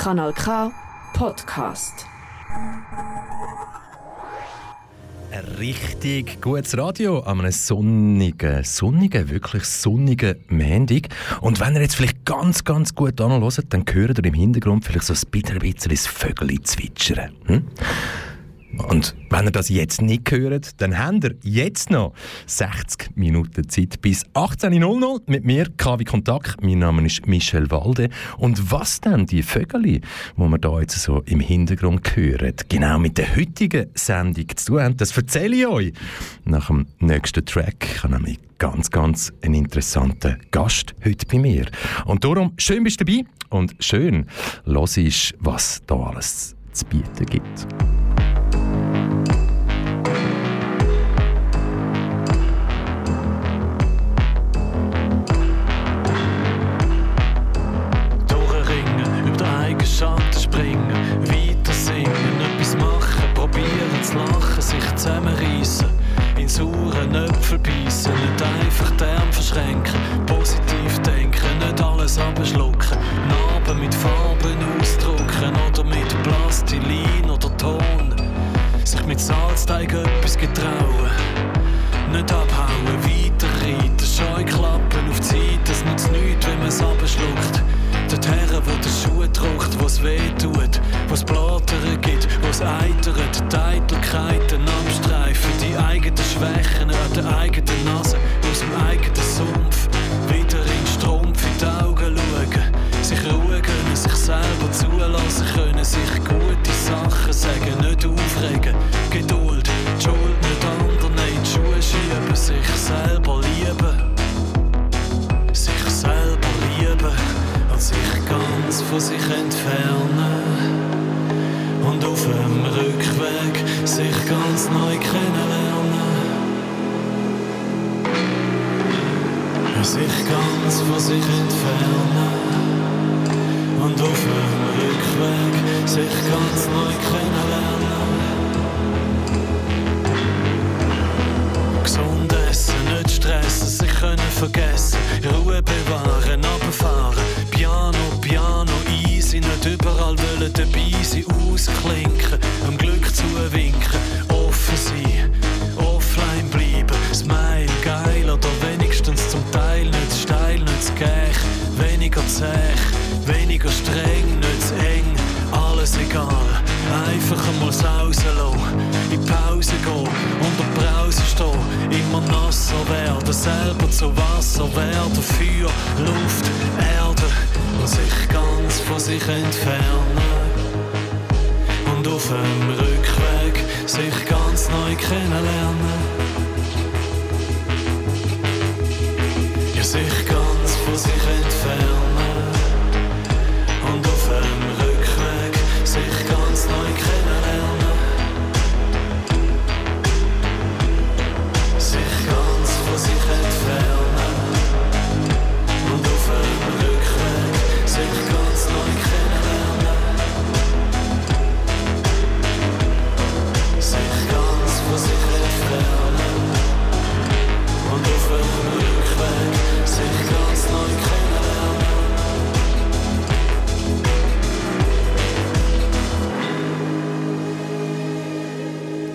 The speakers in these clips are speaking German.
Kanal K Podcast. Ein richtig gutes Radio an einem sonnigen, sonnigen, wirklich sonnigen Montag. Und wenn ihr jetzt vielleicht ganz, ganz gut anhört, dann hört ihr im Hintergrund vielleicht so ein bisschen das Vögel zwitschern. Hm? Und wenn ihr das jetzt nicht hört, dann habt ihr jetzt noch 60 Minuten Zeit bis 18.00 mit mir, KW Kontakt. Mein Name ist Michel Walde. Und was denn die Vögel, die wir da jetzt so im Hintergrund hören, genau mit der heutigen Sendung zu tun haben, das erzähle ich euch nach dem nächsten Track. Ich habe nämlich ganz, ganz einen interessanten Gast heute bei mir. Und darum, schön bist du dabei und schön los ist, was da alles zu bieten gibt. Zusammenreißen, in sauren Äpfel beißen, nicht einfach Arm verschränken, positiv denken, nicht alles abschlucken, Narben mit Farben ausdrucken oder mit Plastilin oder Ton, sich mit Salzteig etwas getrauen, nicht abhauen, weiterreiten, Scheuklappen auf die Seite, es nutzt nichts, wenn man es abschluckt. Dort her, wo der Schuh druckt, wo's weh tut, wo's Blattern gibt, wo's eitert, die Eitelkeiten abstreifen, die eigenen Schwächen an der eigenen Nase, aus dem eigenen Sumpf, wieder in Strumpf in die Augen schauen, sich ruhen können, sich selber zulassen können, sich gute Sachen sagen, nicht aufregen, sich ganz neu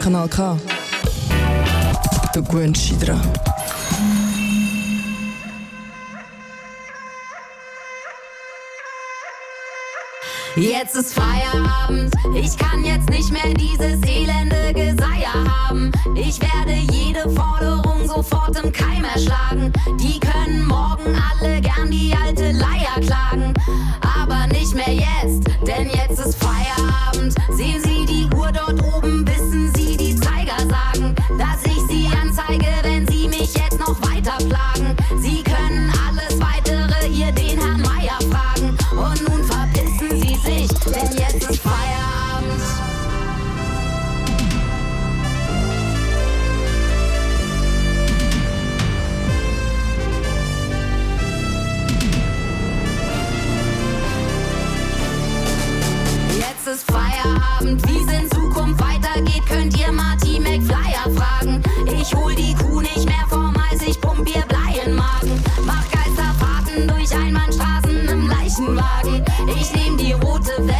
Kanal K. Du gewöhnst dich dran. Jetzt ist Feierabend, ich kann jetzt nicht mehr dieses elende Geseier haben. Ich werde jede Forderung sofort im Keim erschlagen. Die können morgen alle gern die alte Leier klagen. Aber nicht mehr jetzt, denn jetzt ist Feierabend. Sehen Sie die Uhr dort oben, wissen Sie die Zeiger sagen, dass ich Sie anzeige, wenn Sie mich jetzt noch weiter plagen. Feierabend, wie es in Zukunft weitergeht, könnt ihr Marty McFlyer fragen. Ich hol die Kuh nicht mehr vom Hals, ich pump ihr Blei in Magen. Mach Geisterfahrten durch Einbahnstraßen im Leicht ich nehm die rote Welle,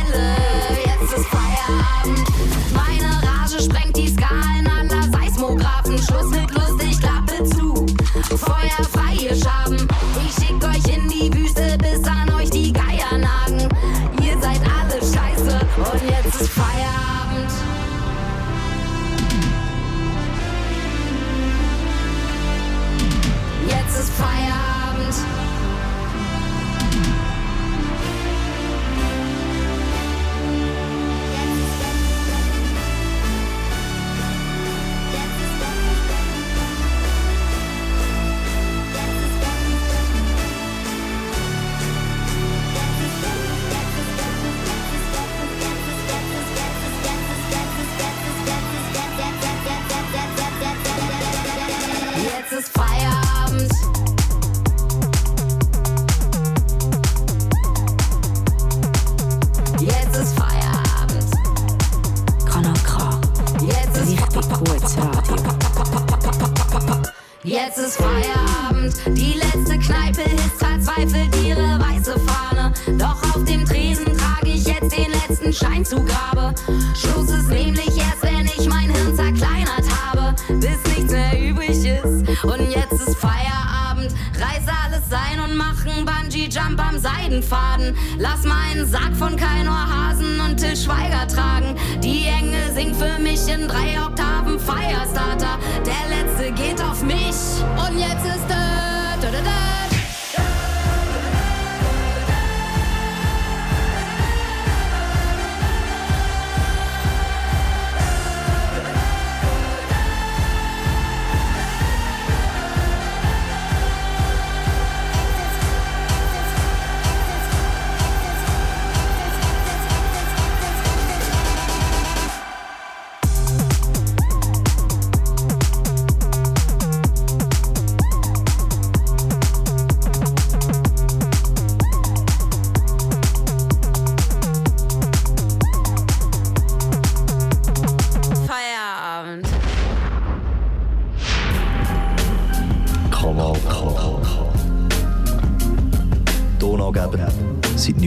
Grabe. Schluss ist nämlich erst, wenn ich mein Hirn zerkleinert habe, bis nichts mehr übrig ist. Und jetzt ist Feierabend, reiß alles ein und mach einen Bungee-Jump am Seidenfaden. Lass meinen Sack von Kainor Hasen und Till Schweiger tragen. Die Engel singt für mich in drei Oktaven Firestarter. Der letzte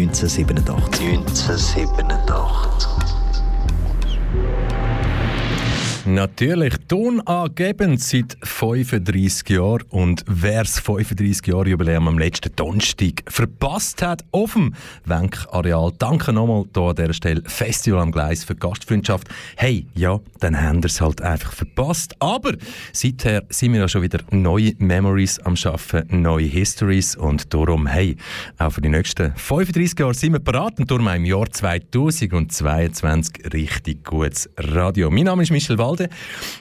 1987. 1987. Natürlich, Ton angebend seit 35 Jahren. Und wer das 35 Jahre Jubiläum am letzten Donnerstag verpasst hat auf dem Wenk-Areal, danke nochmal hier an dieser Stelle Festival am Gleis für Gastfreundschaft. Hey, ja, dann haben wir es halt einfach verpasst. Aber seither sind wir ja schon wieder neue Memories am Schaffen, neue Histories. Und darum, hey, auch für die nächsten 35 Jahre sind wir parat und darum im Jahr 2022 richtig gutes Radio. Mein Name ist Michel Walde.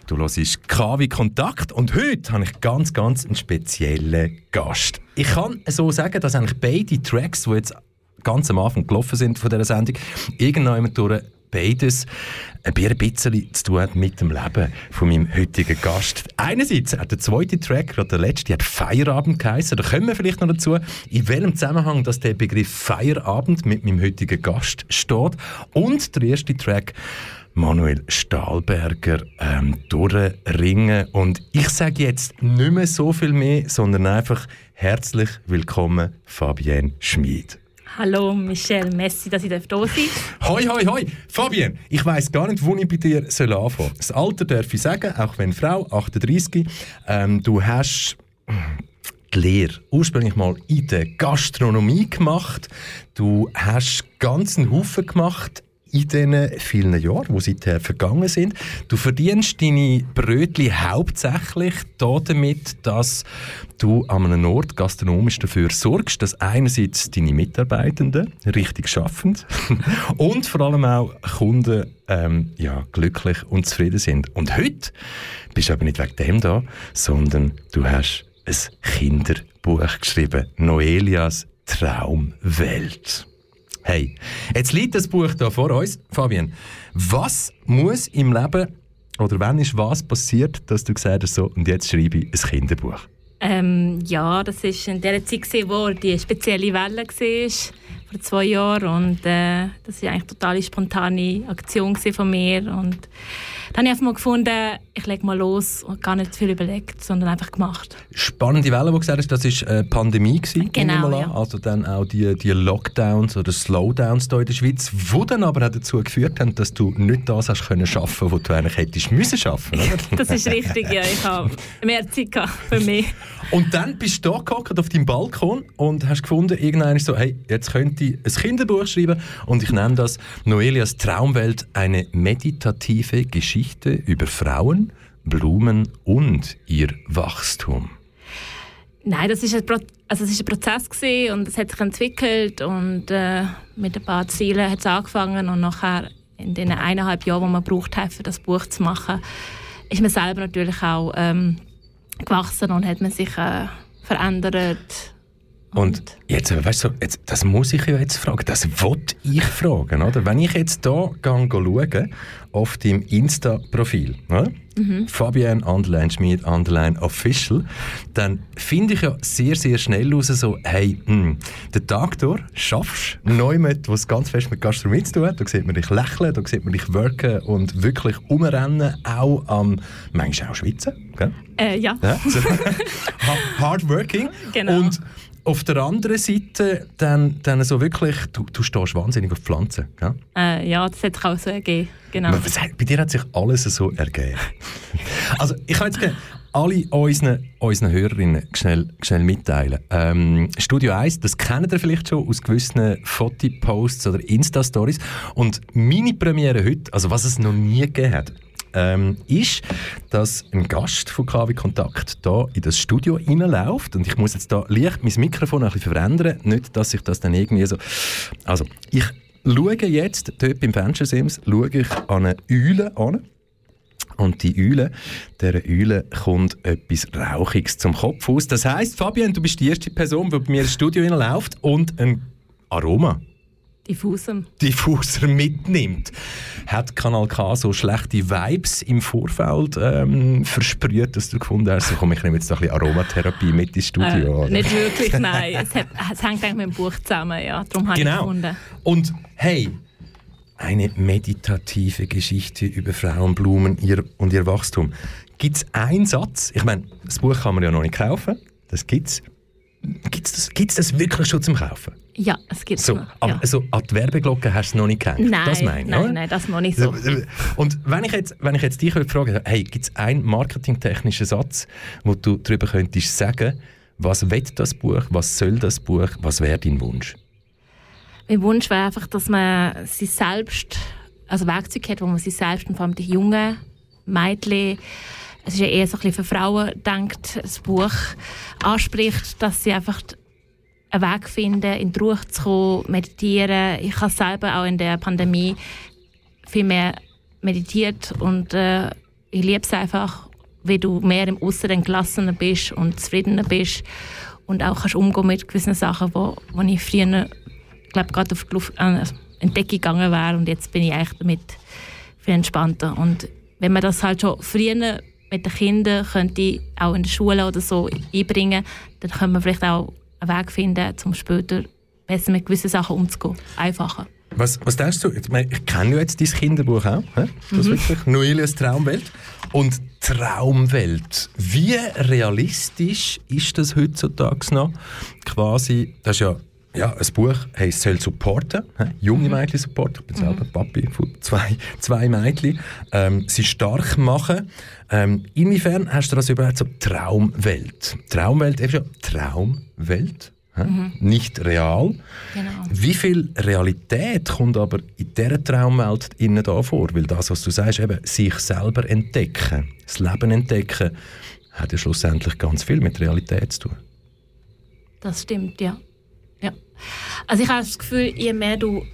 Du hörst KW Kontakt und heute habe ich ganz, ganz einen speziellen Gast. Ich kann so sagen, dass eigentlich beide Tracks, die jetzt ganz am Anfang gelaufen sind von dieser Sendung, irgendwann durch beides ein bisschen zu tun hat mit dem Leben von meinem heutigen Gast. Einerseits hat der zweite Track, gerade der letzte, hat Feierabend geheißen. Da kommen wir vielleicht noch dazu, in welchem Zusammenhang dass der Begriff Feierabend mit meinem heutigen Gast steht. Und der erste Track Manuel Stahlberger ähm, durchringen. Und ich sage jetzt nicht mehr so viel mehr, sondern einfach herzlich willkommen, Fabienne Schmid. Hallo Michelle, merci, dass ich da sein darf. Hoi, hoi, hoi. Fabienne, ich weiss gar nicht, wo ich bei dir soll anfangen soll. Das Alter darf ich sagen, auch wenn Frau, 38. Ähm, du hast die Lehre ursprünglich mal in der Gastronomie gemacht. Du hast ganzen Haufen gemacht in diesen vielen Jahren, die seither vergangen sind. Du verdienst deine Brötli hauptsächlich damit, dass du an einem Ort gastronomisch dafür sorgst, dass einerseits deine Mitarbeitenden richtig schaffen und vor allem auch Kunden ähm, ja, glücklich und zufrieden sind. Und heute bist du aber nicht wegen dem da, sondern du hast ein Kinderbuch geschrieben, Noelias Traumwelt. Hey, jetzt liegt das Buch da vor uns. Fabian, was muss im Leben oder wann ist was passiert, dass du gesagt hast, so, und jetzt schreibe ich ein Kinderbuch? Ähm, ja, das war in der Zeit, wo die spezielle Welle war, vor zwei Jahren. Und äh, das war eigentlich eine totale spontane Aktion von mir. Und Dann habe ich einfach mal gefunden, ich lege mal los und gar nicht viel überlegt, sondern einfach gemacht. Spannende Welle, die du gesagt hast, das war äh, Pandemie. Gewesen, Genau, ja. Also dann auch die, die Lockdowns oder Slowdowns hier in der Schweiz, die dann aber auch dazu geführt haben, dass du nicht das hast können schaffen, was du eigentlich hättest müssen schaffen, oder? Das ist richtig, ja. Ich habe mehr Zeit gehabt für mich. Und dann bist du da gehockt auf deinem Balkon und hast gefunden, irgendwann so, hey, jetzt könnte ich ein Kinderbuch schreiben und ich nenne das Noelias Traumwelt, eine meditative Geschichte über Frauen, Blumen und ihr Wachstum. Nein, das ist ein, Pro also es ist ein Prozess gewesen und es hat sich entwickelt und äh, mit ein paar Zielen hat es angefangen und nachher in den eineinhalb Jahren, die man braucht hat, für das Buch zu machen, ist man selber natürlich auch ähm, gewachsen und hat man sich äh, verändert. Und jetzt, weißt du, jetzt, das muss ich ja jetzt fragen, das wollte ich fragen, oder? Wenn ich jetzt hier schaue, auf deinem Insta-Profil, oder? Fabienne Underline Schmid Underline Official, dann finde ich ja sehr, sehr schnell raus, so, hey, mh, den Tag durch schaffst du niemand, was ganz fest mit Gastronomie zu tun hat. Da sieht man dich lächeln, da sieht man dich worken und wirklich umrennen, auch am, manchmal auch schwitzen, gell? Äh, ja. Ja, so ha- hard working. Genau. Und auf der anderen Seite dann, dann so wirklich, du, du stehst wahnsinnig auf Pflanzen. Gell? Äh, ja, das hat sich auch so ergeben. Genau. Was- Bei dir hat sich alles so ergeben. also ich kann jetzt gerne alle unseren, unseren Hörerinnen schnell, schnell mitteilen. Ähm, Studio 1, das kennt ihr vielleicht schon aus gewissen Fotoposts oder Insta-Stories. Und meine Premiere heute, also was es noch nie gegeben hat, ähm, ist, dass ein Gast von KW Kontakt da in das Studio reinläuft. Und ich muss jetzt da leicht mein Mikrofon ein bisschen verändern, nicht, dass ich das dann irgendwie so... Also, ich schaue jetzt, dort beim Fenstersims, schaue ich an eine Eule an. Und die Eule, dieser Eule kommt etwas Rauchiges zum Kopf aus. Das heisst, Fabian, du bist die erste Person, die bei mir ins Studio reinläuft. Und ein Aroma Diffusem. diffuser mitnimmt. Hat Kanal K so schlechte Vibes im Vorfeld ähm, versprüht, dass du gefunden hast, so komm, ich nehme jetzt ein bisschen Aromatherapie mit ins Studio? Äh, nicht wirklich, nein. Es, hat, es hängt eigentlich mit dem Buch zusammen, ja. Darum habe ich Genau. gefunden. Und hey, eine meditative Geschichte über Frauenblumen ihr, und ihr Wachstum. Gibt es einen Satz? Ich meine, das Buch kann man ja noch nicht kaufen. Das gibt's. Gibt es das, gibt's das wirklich schon zum Kaufen? Ja, es gibt So, noch. aber ja. so an die Werbeglocke hast du noch nicht gehängt. Nein, das meine ich, nein, oder? nein, das noch nicht so. Und wenn ich jetzt, wenn ich jetzt dich fragen hey, gibt es einen marketingtechnischen Satz, wo du darüber könntest sagen, was will das Buch, was soll das Buch, was wäre dein Wunsch? Mein Wunsch wäre einfach, dass man sich selbst, also Werkzeug hat, wo man sich selbst und vor allem die jungen Mädchen, es ist ja eher so ein bisschen für Frauen denkt, das Buch anspricht, dass sie einfach einen Weg finden, in die Ruhe zu kommen, meditieren. Ich habe selber auch in der Pandemie viel mehr meditiert und äh, ich liebe es einfach, wie du mehr im Aussen gelassener bist und zufriedener bist und auch kannst umgehen mit gewissen Sachen, wo, wo ich früher glaube gerade auf die Luft, äh, Entdeckung gegangen wäre und jetzt bin ich eigentlich damit viel entspannter und wenn man das halt schon früher mit den Kindern könnte auch in der Schule oder so einbringen, dann können wir vielleicht auch einen Weg finden, um später besser mit gewissen Sachen umzugehen. Einfacher. Was, was denkst du? Ich, meine, ich kenne ja jetzt dein Kinderbuch auch. hä? Das Mhm. wirklich. Noelias Traumwelt. Und Traumwelt. Wie realistisch ist das heutzutage noch? Quasi, das ist ja, ja ein Buch, hey, es soll supporten, hä? junge Mädchen supporten. Ich bin selber Papi von zwei, zwei Mädchen. Ähm, sie stark machen. Ähm, inwiefern hast du das überhaupt so Traumwelt? Traumwelt, eben schon Traumwelt. hä? Nicht real. Genau. Wie viel Realität kommt aber in dieser Traumwelt innen da vor? Weil das, was du sagst, eben sich selber entdecken, das Leben entdecken, hat ja schlussendlich ganz viel mit Realität zu tun. Das stimmt, ja. Ja. Also ich habe das Gefühl, je mehr du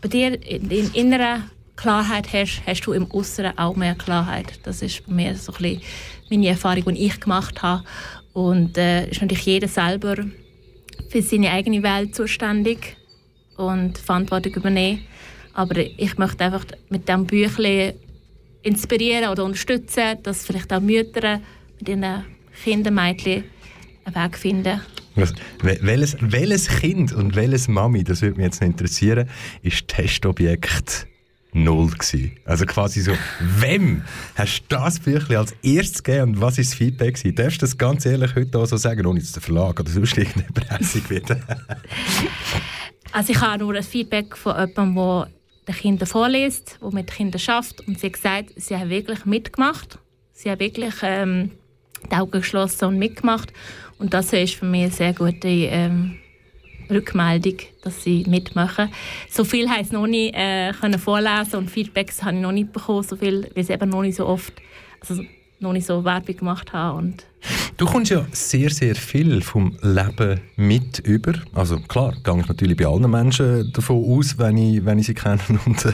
bei dir in, in innerer Klarheit hast, hast du im Äußeren auch mehr Klarheit. Das ist bei mir so ein bisschen meine Erfahrung, die ich gemacht habe. Und äh, ist natürlich jeder selber für seine eigene Welt zuständig und Verantwortung übernehmen. Aber ich möchte einfach mit diesem Büchlein inspirieren oder unterstützen, dass vielleicht auch Mütter mit ihren Kindern, Mädchen einen Weg finden, Wel- welches, welches Kind und welches Mami, das würde mich jetzt interessieren, ist Testobjekt null gewesen. Also quasi so, wem hast du das Büchlein als erstes gegeben und was war das Feedback gewesen? Darfst du das ganz ehrlich heute auch so sagen, ohne dass der Verlag oder sonst irgendjemand hässig wird? Also ich habe nur ein Feedback von jemandem, der den Kindern vorliest, der mit den Kindern schafft und sie hat gesagt, sie haben wirklich mitgemacht. Sie haben wirklich ähm, die Augen geschlossen und mitgemacht und das ist für mich eine sehr gute ähm, Rückmeldung, dass sie mitmachen. So viel haben sie noch nicht äh, können vorlesen und Feedbacks habe ich noch nicht bekommen, so viel, weil sie eben noch nicht so oft, also noch nicht so Werbung gemacht haben und Du kommst ja sehr, sehr viel vom Leben mit über. Also klar, gehe ich natürlich bei allen Menschen davon aus, wenn ich, wenn ich sie kenne und äh,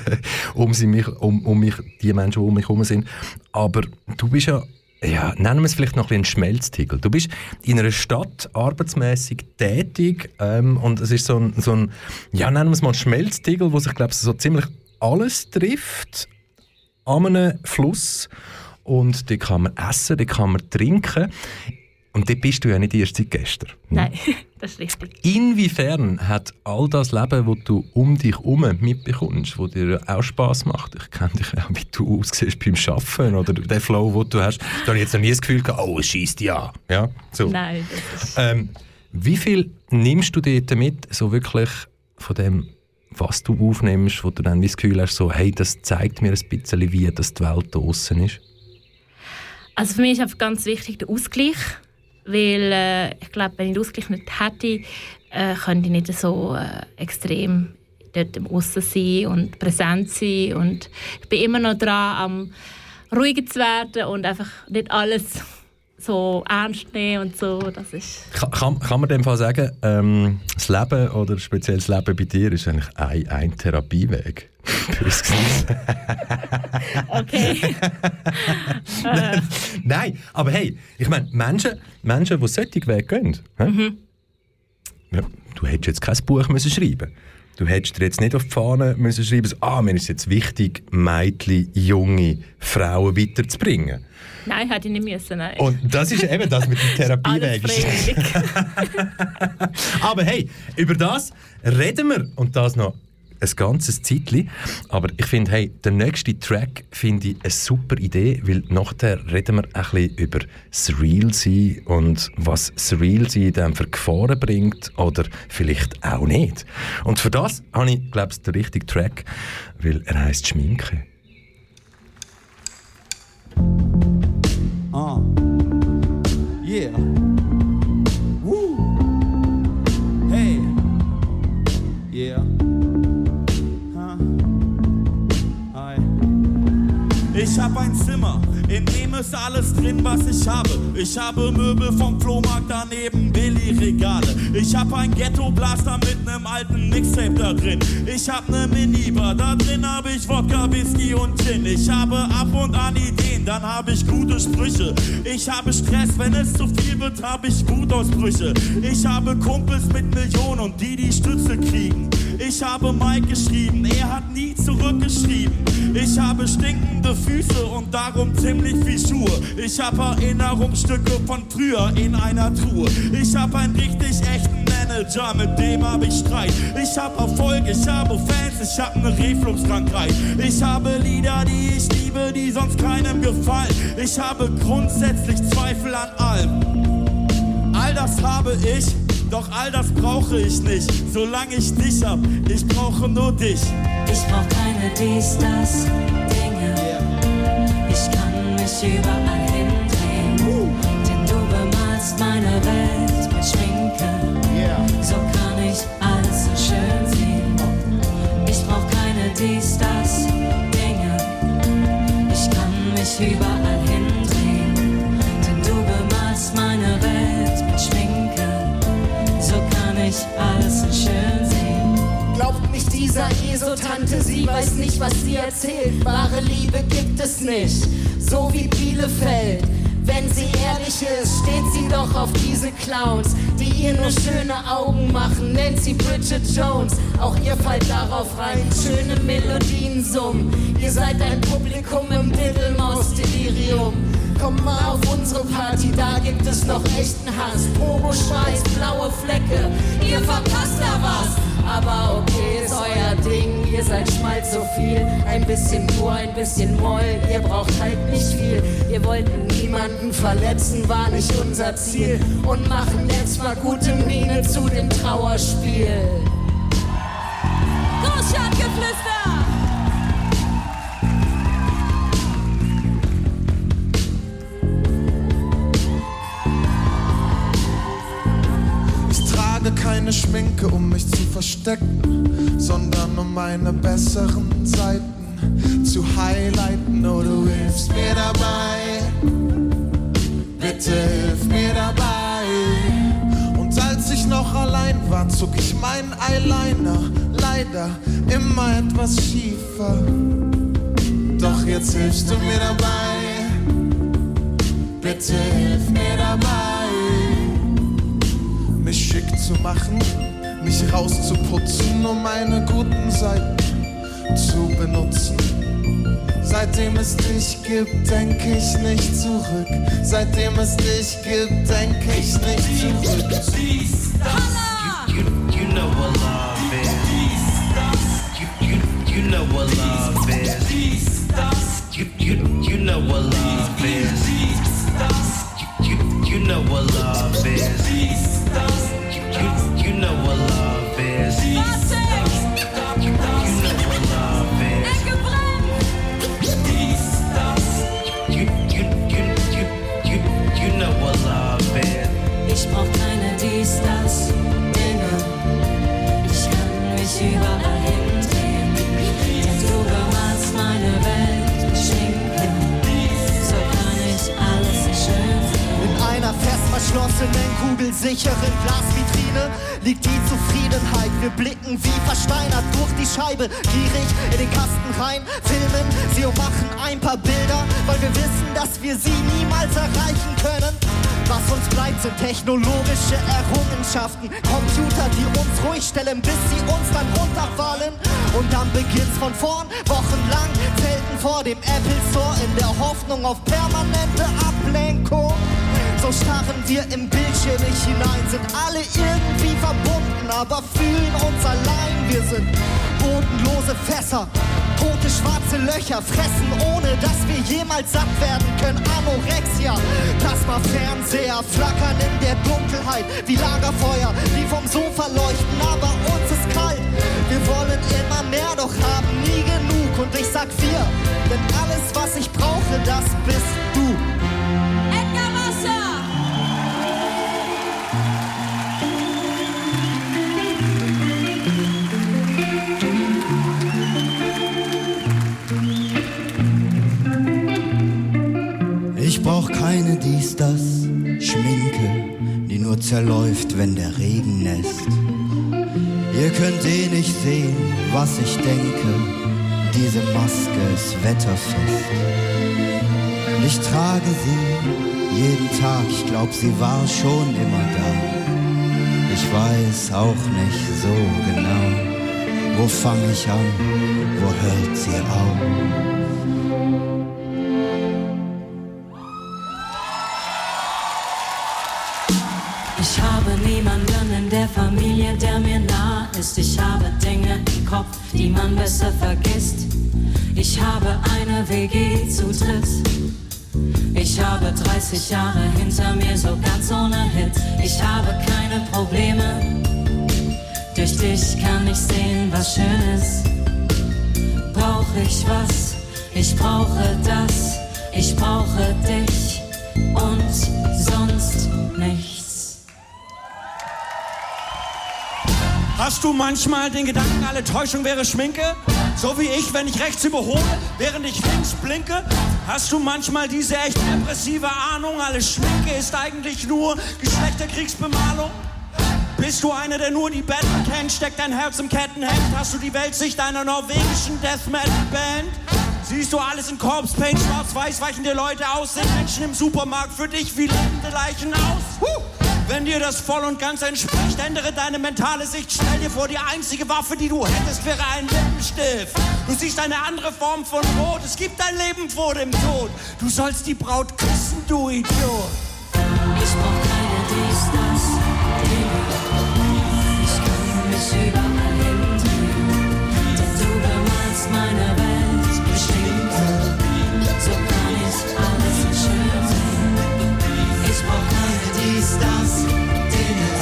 um, sie mich, um, um mich, die Menschen, die um mich herum sind. Aber du bist ja ja, nennen wir es vielleicht noch ein, ein Schmelztiegel. Du bist in einer Stadt arbeitsmäßig tätig ähm, und es ist so ein, so ein, ja, nennen wir es mal Schmelztiegel, wo sich, glaube so ziemlich alles trifft an einem Fluss und die kann man essen, die kann man trinken. Und dort bist du ja nicht erst seit gestern. Nein, das ist richtig. Inwiefern hat all das Leben, das du um dich herum mitbekommst, das dir auch Spass macht, ich kenne dich auch, wie du aussiehst beim Arbeiten oder der Flow, den du hast, da habe ich jetzt noch nie das Gefühl gehabt, oh, es schießt ja. ja so. Nein. Ähm, wie viel nimmst du dort mit, so wirklich von dem, was du aufnimmst, wo du dann das Gefühl hast, so, hey, das zeigt mir ein bisschen, wie das die Welt draußen ist? Also für mich ist einfach ganz wichtig der Ausgleich, weil äh, ich glaube, wenn ich den Ausgleich nicht hätte, äh, könnte ich nicht so äh, extrem dort im Aussen sein und präsent sein. Und ich bin immer noch dran, am ruhiger zu werden und einfach nicht alles so ernst nehmen und so. Das ist Kann, kann, kann man dem Fall sagen, ähm, das Leben oder speziell das Leben bei dir ist eigentlich ein, ein Therapieweg? Okay. Nein, aber hey, ich meine, Menschen, Menschen, die solche Wege gehen, hä? ja, du hättest jetzt kein Buch müssen schreiben Du hättest dir jetzt nicht auf die Fahne müssen schreiben ah, mir ist jetzt wichtig, Mädchen, junge Frauen weiterzubringen. Nein, hätte ich nicht müssen. Nein. Und das ist eben das mit dem Therapieweg. Aber hey, über das reden wir und das noch ein ganzes Zeitchen. Aber ich finde, hey, der nächste Track finde ich eine super Idee, weil nachher reden wir ein bisschen über das Real sein und was das Real sein dann für Gefahren bringt oder vielleicht auch nicht. Und für das habe ich, glaube ich, den richtigen Track, weil er heißt Schminke. Uh. Yeah. Ich hab ein Zimmer, in dem ist alles drin, was ich habe. Ich habe Möbel vom Flohmarkt daneben, Billy-Regale. Ich hab ein Ghetto-Blaster mit nem alten Mixtape da drin. Ich hab ne Minibar, da drin hab ich Wodka, Whisky und Gin. Ich habe ab und an Ideen, dann hab ich gute Sprüche. Ich habe Stress, wenn es zu viel wird, hab ich Wutausbrüche. Ich habe Kumpels mit Millionen und die, die Stütze kriegen. Ich habe Mike geschrieben, er hat nie zurückgeschrieben. Ich habe stinkende Füße und darum ziemlich viel Schuhe. Ich habe Erinnerungsstücke von früher in einer Truhe. Ich habe einen richtig echten Manager, mit dem habe ich Streit. Ich habe Erfolg, ich habe Fans, ich habe eine Refluxkrankheit. Ich habe Lieder, die ich liebe, die sonst keinem gefallen. Ich habe grundsätzlich Zweifel an allem. All das habe ich, doch all das brauche ich nicht. Solange ich dich hab, ich brauche nur dich. Ich brauch keine dies, das Dinge. Mich überall hindrehen. Denn du bemalst meine Welt mit Schminke. So kann ich alles so schön sehen. Ich brauch keine dies, das Dinge. Ich kann mich überall hindrehen. Denn du bemalst meine Welt mit Schminke. So kann ich alles so schön sehen. Glaubt nicht dieser ESO-Tante, sie weiß nicht, was sie erzählt. Wahre Liebe gibt es nicht, so wie Bielefeld. Wenn sie ehrlich ist, steht sie doch auf diese Clowns, die ihr nur schöne Augen machen. Nennt sie Bridget Jones, auch ihr fallt darauf rein. Schöne Melodien summen, ihr seid ein Publikum im Diddlemaus-Delirium. Komm mal auf unsere Party, da gibt es noch echten Hass. Probo-Schweiß, blaue Flecke, ihr verpasst da was. Aber okay, ist euer Ding, ihr seid schmalz so viel. Ein bisschen Dur, ein bisschen Moll, ihr braucht halt nicht viel. Wir wollten niemanden verletzen, war nicht unser Ziel. Und machen jetzt mal gute Miene zu dem Trauerspiel. Großstadtgeflüster! Keine Schminke, um mich zu verstecken, sondern um meine besseren Seiten zu highlighten. Oh, du hilfst mir dabei, bitte hilf mir dabei. Und als ich noch allein war, zog ich meinen Eyeliner leider immer etwas schiefer. Doch jetzt hilfst du mir dabei, bitte hilf mir dabei zu machen, mich rauszuputzen, um meine guten Seiten zu benutzen. Seitdem es dich gibt, denk ich nicht zurück. Seitdem es dich gibt, denk ich nicht zurück. You, you know what love is. You, you, you know what love is. You, you, you know what love is. You, you, you know what love is. You, you, know what love is. Verschlossenen, kugelsicheren Glasvitrine liegt die Zufriedenheit. Wir blicken wie versteinert durch die Scheibe, gierig in den Kasten rein, filmen sie und machen ein paar Bilder, weil wir wissen, dass wir sie niemals erreichen können. Was uns bleibt, sind technologische Errungenschaften. Computer, die uns ruhig stellen, bis sie uns dann runterfallen. Und dann beginnt's von vorn, wochenlang zelten vor dem Apple Store in der Hoffnung auf permanente Ablenkung. So starren wir im Bildschirm nicht hinein, sind alle irgendwie verbunden, aber fühlen uns allein. Wir sind bodenlose Fässer, tote schwarze Löcher, fressen ohne dass wir jemals satt werden können. Anorexia, Plasma-Fernseher flackern in der Dunkelheit wie Lagerfeuer, die vom Sofa leuchten, aber uns ist kalt. Wir wollen immer mehr, doch haben nie genug. Und ich sag wir, denn alles, was ich brauche, das bist dies, das Schminke, die nur zerläuft, wenn der Regen nässt. Ihr könnt eh nicht sehen, was ich denke. Diese Maske ist wetterfest. Ich trage sie jeden Tag, ich glaub, sie war schon immer da. Ich weiß auch nicht so genau, wo fang ich an, wo hört sie auf. Der Familie, der mir nah ist. Ich habe Dinge im Kopf, die man besser vergisst. Ich habe eine WG zu dritt. Ich habe 30 Jahre hinter mir, so ganz ohne Hit. Ich habe keine Probleme. Durch dich kann ich sehen, was schön ist. Brauch ich was? Ich brauche das. Ich brauche dich und sonst Hast du manchmal den Gedanken, alle Täuschung wäre Schminke? So wie ich, wenn ich rechts überhole, während ich links blinke? Hast du manchmal diese echt depressive Ahnung, alle Schminke ist eigentlich nur Geschlechterkriegsbemalung? Bist du einer, der nur die Betten kennt? Steckt dein Herz im Kettenhemd? Hast du die Weltsicht einer norwegischen Death Metal Band? Siehst du alles in Corpse Paint, schwarz-weiß weichen dir Leute aus? Sind Menschen im Supermarkt für dich wie lebende Leichen aus? Huh! dir das voll und ganz entspricht. Ändere deine mentale Sicht. Stell dir vor, die einzige Waffe, die du hättest, wäre ein Lippenstift. Du siehst eine andere Form von Rot. Es gibt ein Leben vor dem Tod. Du sollst die Braut küssen, du Idiot. Ich brauch keine Distanz. Ich kann mich überall hindrehen. Denn du bemalst meine Welt bestimmt. So ist das Dinner.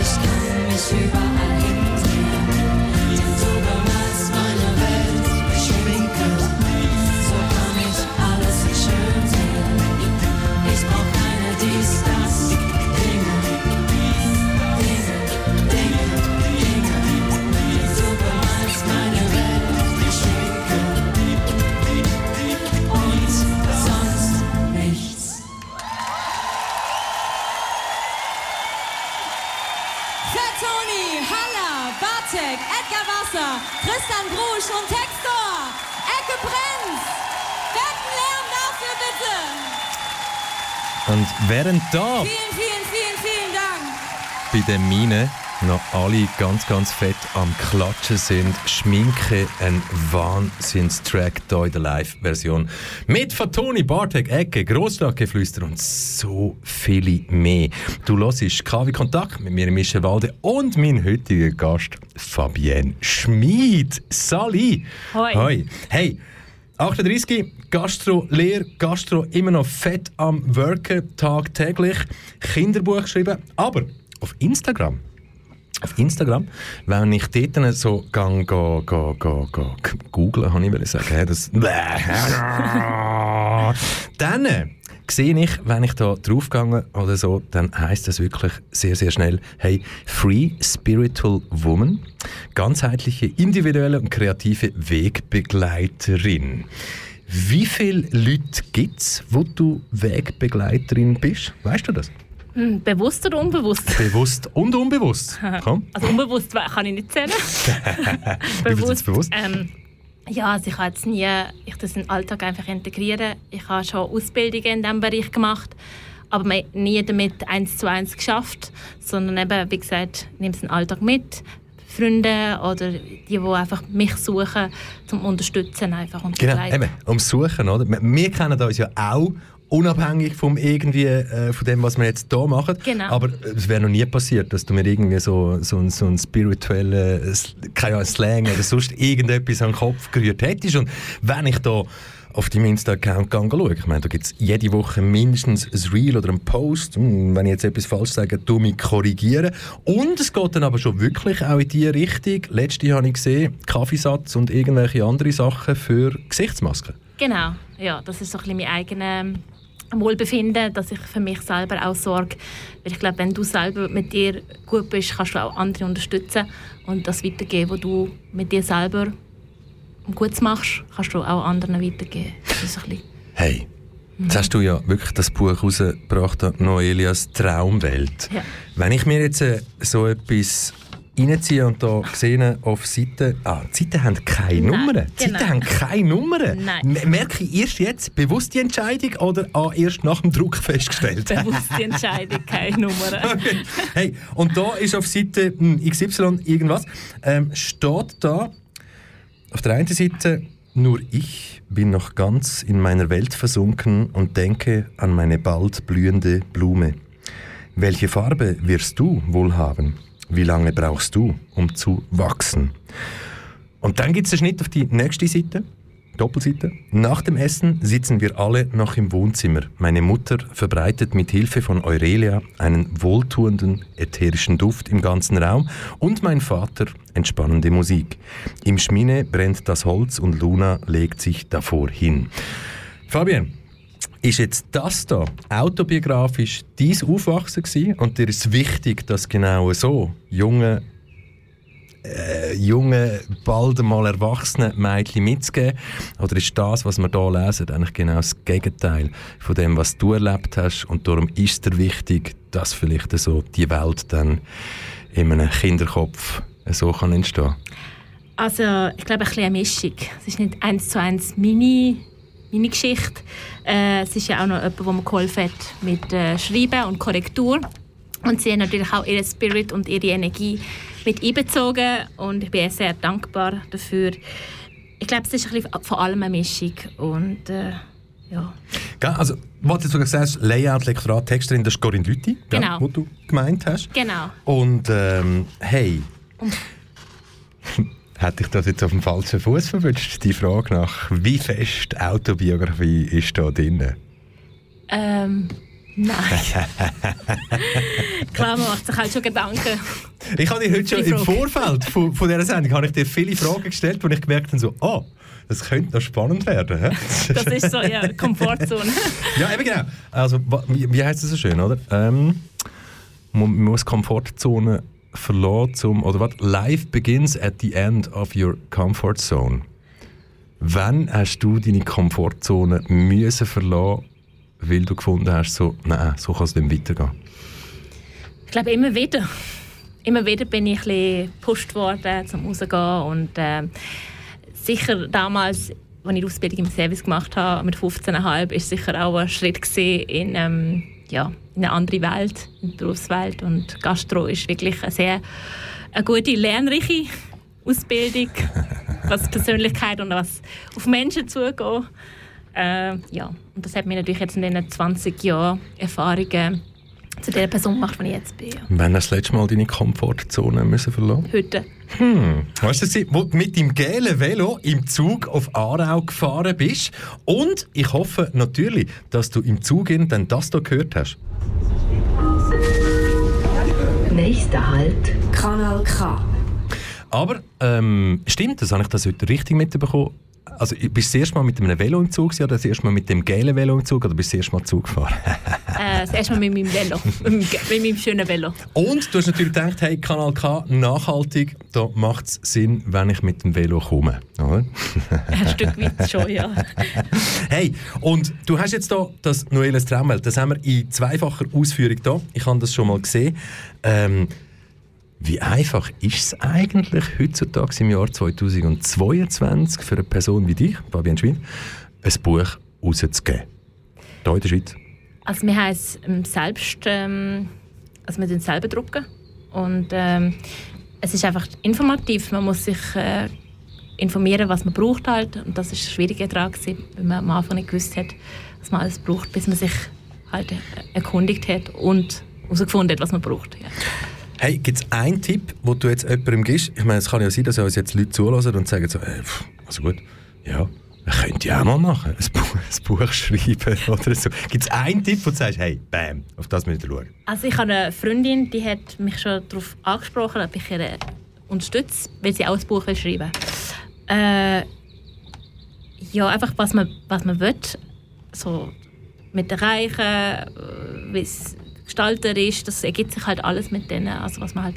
Ich kann mich über Edgar Wasser, Tristan Brusch und Textor. Ecke Prinz. Fetten Lärm dafür bitte. Und während da Vielen, vielen, vielen, vielen Dank. bei den Minen noch alle ganz, ganz fett am Klatschen sind, Schminke ein Wahnsinnstrack hier in der Live-Version. Mit von Toni Bartek, Ecke, Grossstadtgeflüster und so viele mehr. Du hörst KW Kontakt mit mir, Michel Walde und mein heutiger Gast, Fabienne Schmid. Sali! Hoi. Hoi. Hey! 38, Gastro, Lehr, Gastro, immer noch fett am Worken, tagtäglich, Kinderbuch geschrieben, aber auf Instagram, auf Instagram, wenn ich dort dann so gang, go, go, go, go, googeln, habe ich wollte sagen, das, dann äh, sehe ich, wenn ich da draufgegangen oder so, dann heißt das wirklich sehr, sehr schnell, hey, Free Spiritual Woman, ganzheitliche, individuelle und kreative Wegbegleiterin. Wie viele Leute gibt es, wo du Wegbegleiterin bist? Weißt du das? Hm, Bewusst oder unbewusst? Bewusst und unbewusst. Komm. Also unbewusst kann ich nicht zählen. Ist bewusst? Ähm, ja, also ich habe jetzt nie, ich das in den Alltag einfach integrieren. Ich habe schon Ausbildungen in diesem Bereich gemacht, aber nie damit eins zu eins geschafft, sondern eben, wie gesagt, ich nehme es in den Alltag mit. Freunde oder die, die einfach mich suchen, zum Unterstützen einfach und Genau, begleiten. eben, ums Suchen, oder? Wir, wir kennen uns ja auch unabhängig vom irgendwie, äh, von dem, was wir jetzt hier machen. Genau. Aber es wäre noch nie passiert, dass du mir irgendwie so, so, ein- so einen spirituellen keine Ahnung, Slang oder sonst irgendetwas an den Kopf gerührt hättest. Und wenn ich da auf deinem Insta-Account schaue, ich meine, da gibt es jede Woche mindestens ein Reel oder einen Post. Hm, wenn ich jetzt etwas falsch sage, du mich korrigieren. Und es geht dann aber schon wirklich auch in die Richtung. Letzte habe ich gesehen, Kaffeesatz und irgendwelche andere Sachen für Gesichtsmasken. Genau, ja, das ist so ein bisschen mein eigenes Wohlbefinden, dass ich für mich selber auch sorge. Weil ich glaube, wenn du selber mit dir gut bist, kannst du auch andere unterstützen und das weitergeben, was du mit dir selber gut machst, kannst du auch anderen weitergeben. Hey, jetzt hast du ja wirklich das Buch rausgebracht, Noelias Traumwelt. Ja. Wenn ich mir jetzt äh, so etwas reinziehe und da sehe auf Seiten, ah, die Seiten haben keine Nein, Nummern. Die genau. Seiten haben keine Nummern. Nein. Merke ich erst jetzt bewusst die Entscheidung oder ah, erst nach dem Druck festgestellt? bewusste Entscheidung, keine Nummer. Okay. Hey, und da ist auf Seite hm, XY irgendwas, ähm, steht da auf der einen Seite, nur ich bin noch ganz in meiner Welt versunken und denke an meine bald blühende Blume. Welche Farbe wirst du wohl haben? Wie lange brauchst du, um zu wachsen? Und dann gibt es einen Schnitt auf die nächste Seite, Doppelseite. Nach dem Essen sitzen wir alle noch im Wohnzimmer. Meine Mutter verbreitet mit Hilfe von Aurelia einen wohltuenden ätherischen Duft im ganzen Raum und mein Vater entspannende Musik. Im Schmine brennt das Holz und Luna legt sich davor hin. Fabian, ist jetzt das da autobiografisch dein Aufwachsen gewesen? und dir ist wichtig, dass genau so junge äh, junge, bald einmal erwachsene Mädchen mitzugeben? Oder ist das, was wir hier lesen, eigentlich genau das Gegenteil von dem, was du erlebt hast? Und darum ist es wichtig, dass vielleicht so die Welt dann in einem Kinderkopf so kann entstehen Also, ich glaube, ein bisschen eine Mischung. Es ist nicht eins zu eins meine, meine Geschichte. Äh, es ist ja auch noch jemand, der mir geholfen hat mit äh, Schreiben und Korrektur. Und sie haben natürlich auch ihren Spirit und ihre Energie mit einbezogen. Und ich bin sehr dankbar dafür. Ich glaube, es ist ein bisschen von allem eine Mischung. Und äh, ja. Also, was du sogar sagst, Layout, Lektorat, Texterin, das ist Corinne Lüthi, Genau. wo du gemeint hast. Genau. Und ähm, hey, hätte ich das jetzt auf dem falschen Fuß verwünscht? Die Frage nach, wie fest Autobiografie ist da drin? Ähm, nein. Klar, man macht sich halt schon Gedanken. Ich habe dir heute schon im. Vorfeld von, von dieser Sendung habe ich dir viele Fragen gestellt, wo ich gemerkt habe, so, oh, das könnte noch spannend werden. hä? Das ist so, ja, Komfortzone. ja, eben genau. Also, wie, wie heißt das so schön, oder? Ähm, man muss Komfortzone verlassen, zum, oder was? Life begins at the end of your comfort zone. Wann hast du deine Komfortzone müssen verlassen, weil du gefunden hast, so, nein, so kann es nicht weitergehen? Ich glaube immer wieder. immer wieder bin ich ein gepusht worden, zum rausgehen und äh, sicher damals, als ich die Ausbildung im Service gemacht habe, mit 15,5, ist sicher auch ein Schritt in, ähm, ja, in eine andere Welt, in die Berufswelt und Gastro ist wirklich eine sehr eine gute, lernreiche Ausbildung, was Persönlichkeit und was auf Menschen zugeht. Äh, ja, und das hat mir natürlich jetzt in den 20 Jahren Erfahrungen zu der Person gemacht, die ich jetzt bin. Ja. Wann hast du das letzte Mal deine Komfortzone müssen verlassen? Heute. Hm. Weißt du, wo du mit dem gelben Velo im Zug auf Aarau gefahren bist und ich hoffe natürlich, dass du im Zug in dann das hier gehört hast. Nächster Halt, Kanal K. Aber ähm, stimmt das? Habe ich das heute richtig mitbekommen? Also, bist du das erste Mal mit einem Velo im Zug oder das erste Mal mit dem gelben Velo im Zug oder bist du das erste Mal Zug gefahren? Äh, das erste Mal mit meinem Velo, mit meinem, mit meinem schönen Velo. Und du hast natürlich gedacht, hey, Kanal K, nachhaltig, da macht es Sinn, wenn ich mit dem Velo komme. Oder? Ein Stück weit schon, ja. Hey, und du hast jetzt hier das Noeles Traumwelt, das haben wir in zweifacher Ausführung da. Ich habe das schon mal gesehen. Ähm, wie einfach ist es eigentlich heutzutage im Jahr 2022 für eine Person wie dich, Fabian Schmid, ein Buch rauszugeben? Hier in der Schweiz? Also wir haben es ähm, selbst, ähm, also wir selber drucken und ähm, es ist einfach informativ. Man muss sich äh, informieren, was man braucht halt und das ist schwieriger daran gewesen, wenn man am Anfang nicht gewusst hat, was man alles braucht, bis man sich halt äh, erkundigt hat und herausgefunden hat, was man braucht. Ja. Hey, gibt es einen Tipp, wo du jetzt jemandem gibst? Ich meine, es kann ja sein, dass uns jetzt Leute zulassen und sagen so, äh, pff, also gut, ja, könnte ja auch mal machen, ein Buch, ein Buch schreiben oder so. Gibt es einen Tipp, wo du sagst, hey, bam, auf das müsst ihr schauen? Also ich habe eine Freundin, die hat mich schon darauf angesprochen, ob ich ihr unterstütze, weil sie auch ein Buch will schreiben äh, Ja, einfach was man, was man will, so mit erreichen, äh, wie es gestalterisch, das ergibt sich halt alles mit denen, also was man halt,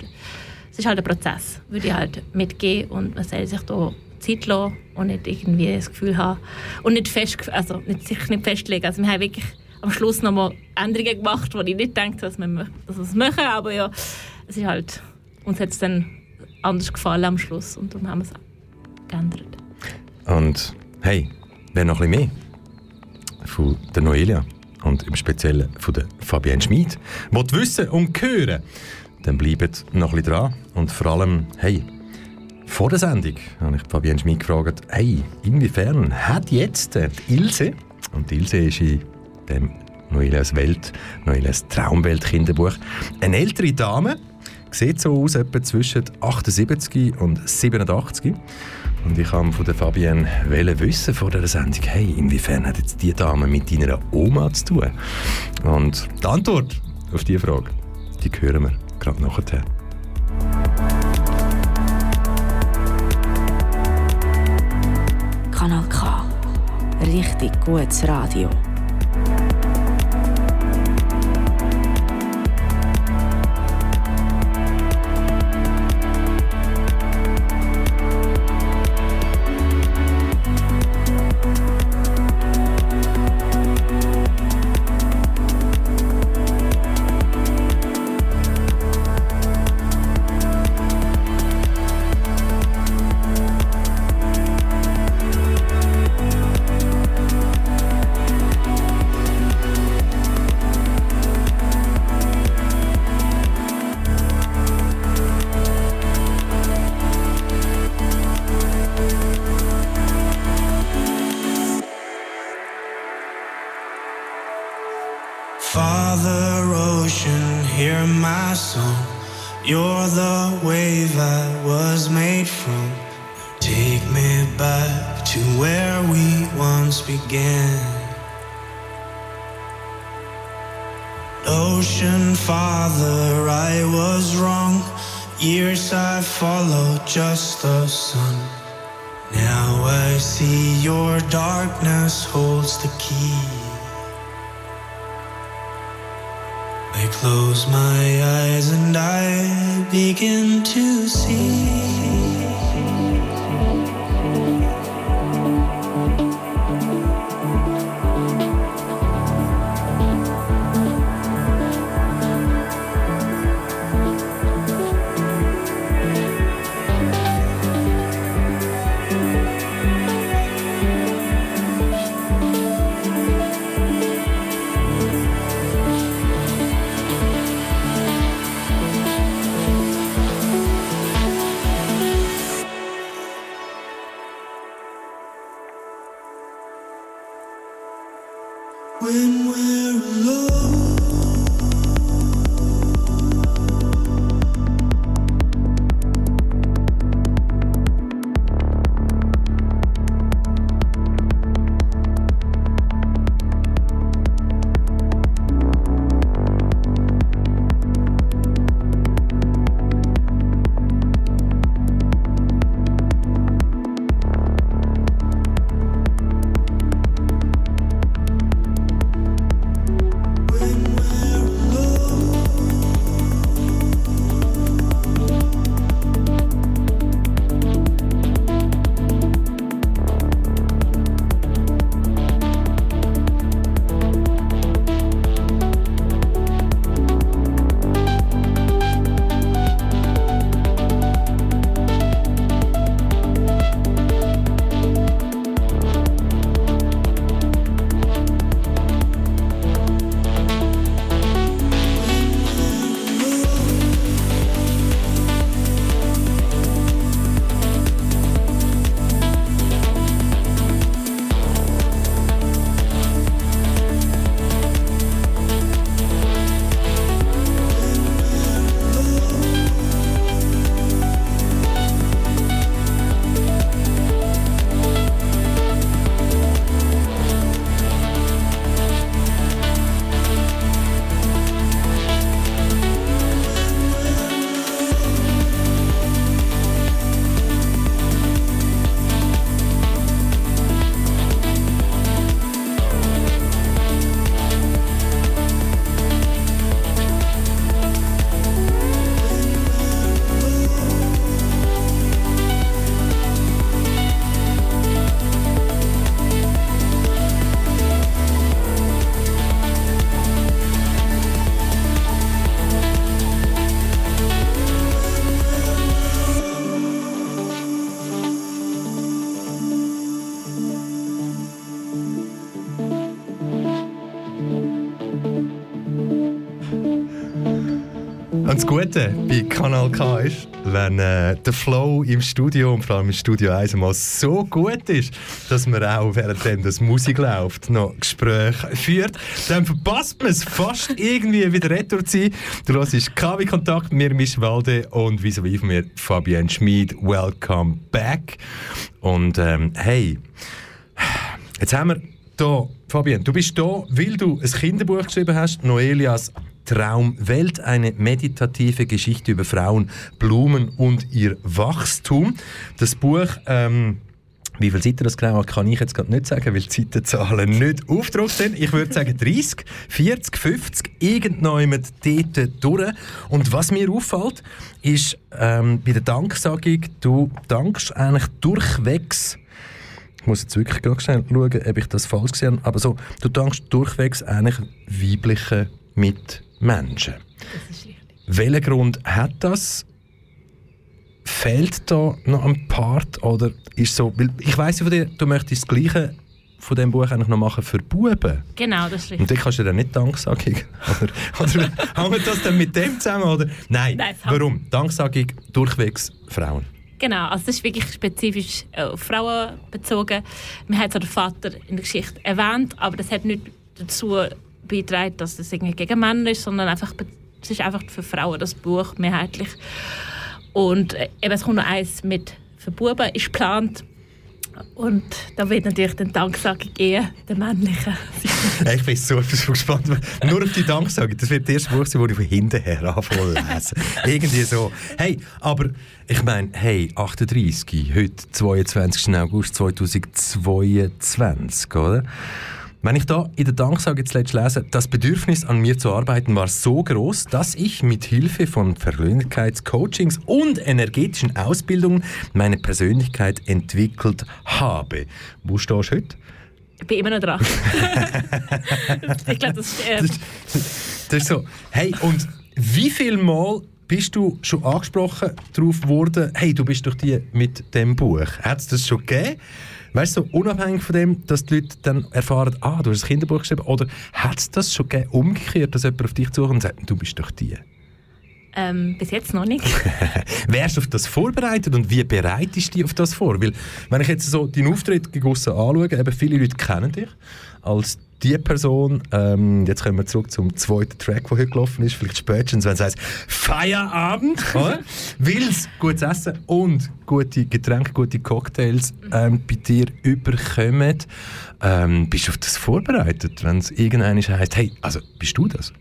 es ist halt ein Prozess, würde ich halt mitgehen und man soll sich da Zeit lassen und nicht irgendwie das Gefühl haben und nicht fest, also nicht, sich nicht festlegen, also wir haben wirklich am Schluss nochmal Änderungen gemacht, wo ich nicht denke, dass wir, dass wir es machen, aber ja, es ist halt, uns hat es dann anders gefallen am Schluss und darum haben wir es geändert. Und hey, wer noch ein bisschen mehr? Von der Noelia und im Speziellen von der Fabienne Schmid will wissen und hören, dann bleibt noch ein bisschen dran. Und vor allem, hey, vor der Sendung habe ich Fabienne Schmid gefragt, hey, inwiefern hat jetzt die Ilse, und die Ilse ist in dem Noelias Welt, Noelias Traumwelt Kinderbuch, eine ältere Dame, sieht so aus, etwa zwischen 78 und 87. Und ich habe von der Fabienne wissen vor der Sendung, hey, inwiefern hat jetzt die Dame mit deiner Oma zu tun? Und die Antwort auf diese Frage, die hören wir gerade nachher. Kanal K. Richtig gutes Radio. Gute bei Kanal K ist, wenn äh, der Flow im Studio und vor allem im Studio 1 mal so gut ist, dass man auch während das Musik läuft noch Gespräche führt, dann verpasst man es fast irgendwie wieder retour zu sein. Du hörst KW Kontakt, mir Misch Walde und vis à von mir Fabienne Schmid. Welcome back. Und ähm, hey, jetzt haben wir hier, Fabienne, du bist hier, weil du ein Kinderbuch geschrieben hast, Noelias Traumwelt, eine meditative Geschichte über Frauen, Blumen und ihr Wachstum. Das Buch, ähm, wie viele Seiten das genau hat, kann ich jetzt gerade nicht sagen, weil die Seitenzahlen nicht aufgedruckt sind. Ich würde sagen 30, 40, 50, irgendjemand dort durch. Und was mir auffällt, ist ähm, bei der Danksagung, du dankst eigentlich durchwegs ich muss jetzt wirklich gerade schauen, ob ich das falsch gesehen habe. Aber so, du dankst durchwegs eigentlich weiblichen Mitmenschen. Richtig. Welchen Grund hat das? Fehlt da noch ein Part? Oder ist so, weil ich weiss ja von dir, du möchtest das Gleiche von dem Buch eigentlich noch machen für Buben. Genau, das ist richtig. Und dann kannst du dann nicht Danksagung. Oder, oder hängt das dann mit dem zusammen? Oder? Nein. Nein, Warum? Danksagung durchwegs Frauen. Genau, also das ist wirklich spezifisch äh, auf Frauen bezogen. Man hat zwar den Vater in der Geschichte erwähnt, aber das hat nicht dazu beigetragen, dass das irgendwie gegen Männer ist, sondern einfach, es ist einfach für Frauen das Buch mehrheitlich. Und äh, eben, es kommt noch eins mit für Buben, ist geplant. Und da wird natürlich dann Danksagung eher der männlichen. Ich bin so, so gespannt. Nur auf die Danksagung. Das wird das erste Buch sein, das ich von hinten her anfange lesen. Irgendwie so. Hey, aber ich meine, hey, 38, heute 22. August 2022, oder? Wenn ich da in der Danksagung zuletzt lese, das Bedürfnis an mir zu arbeiten war so groß, dass ich mit Hilfe von Persönlichkeitscoachings und energetischen Ausbildungen meine Persönlichkeit entwickelt habe. Wo stehst du heute? Ich bin immer noch dran. ich glaube, das. Äh, Das ist so. Hey, und wie viel Mal bist du schon angesprochen darauf worden, hey, du bist doch die mit dem Buch. Hat es das schon gegeben? Weißt du, so unabhängig von dem, dass die Leute dann erfahren, ah, du hast ein Kinderbuch geschrieben, oder hat es das schon gegeben, umgekehrt, dass jemand auf dich zukommt und sagt, du bist doch die? Ähm, bis jetzt noch nicht. Wärst du auf das vorbereitet und wie bereitest du dich auf das vor? Weil, wenn ich jetzt so deinen Auftritt gegen aussen anschaue, eben viele Leute kennen dich als die Person, ähm, jetzt kommen wir zurück zum zweiten Track, der heute gelaufen ist, vielleicht spätestens, wenn es heißt Feierabend? Weil es gutes Essen und gute Getränke, gute Cocktails ähm, bei dir überkommen. Ähm, bist du auf das vorbereitet, wenn es irgendwann heisst, hey, also bist du das?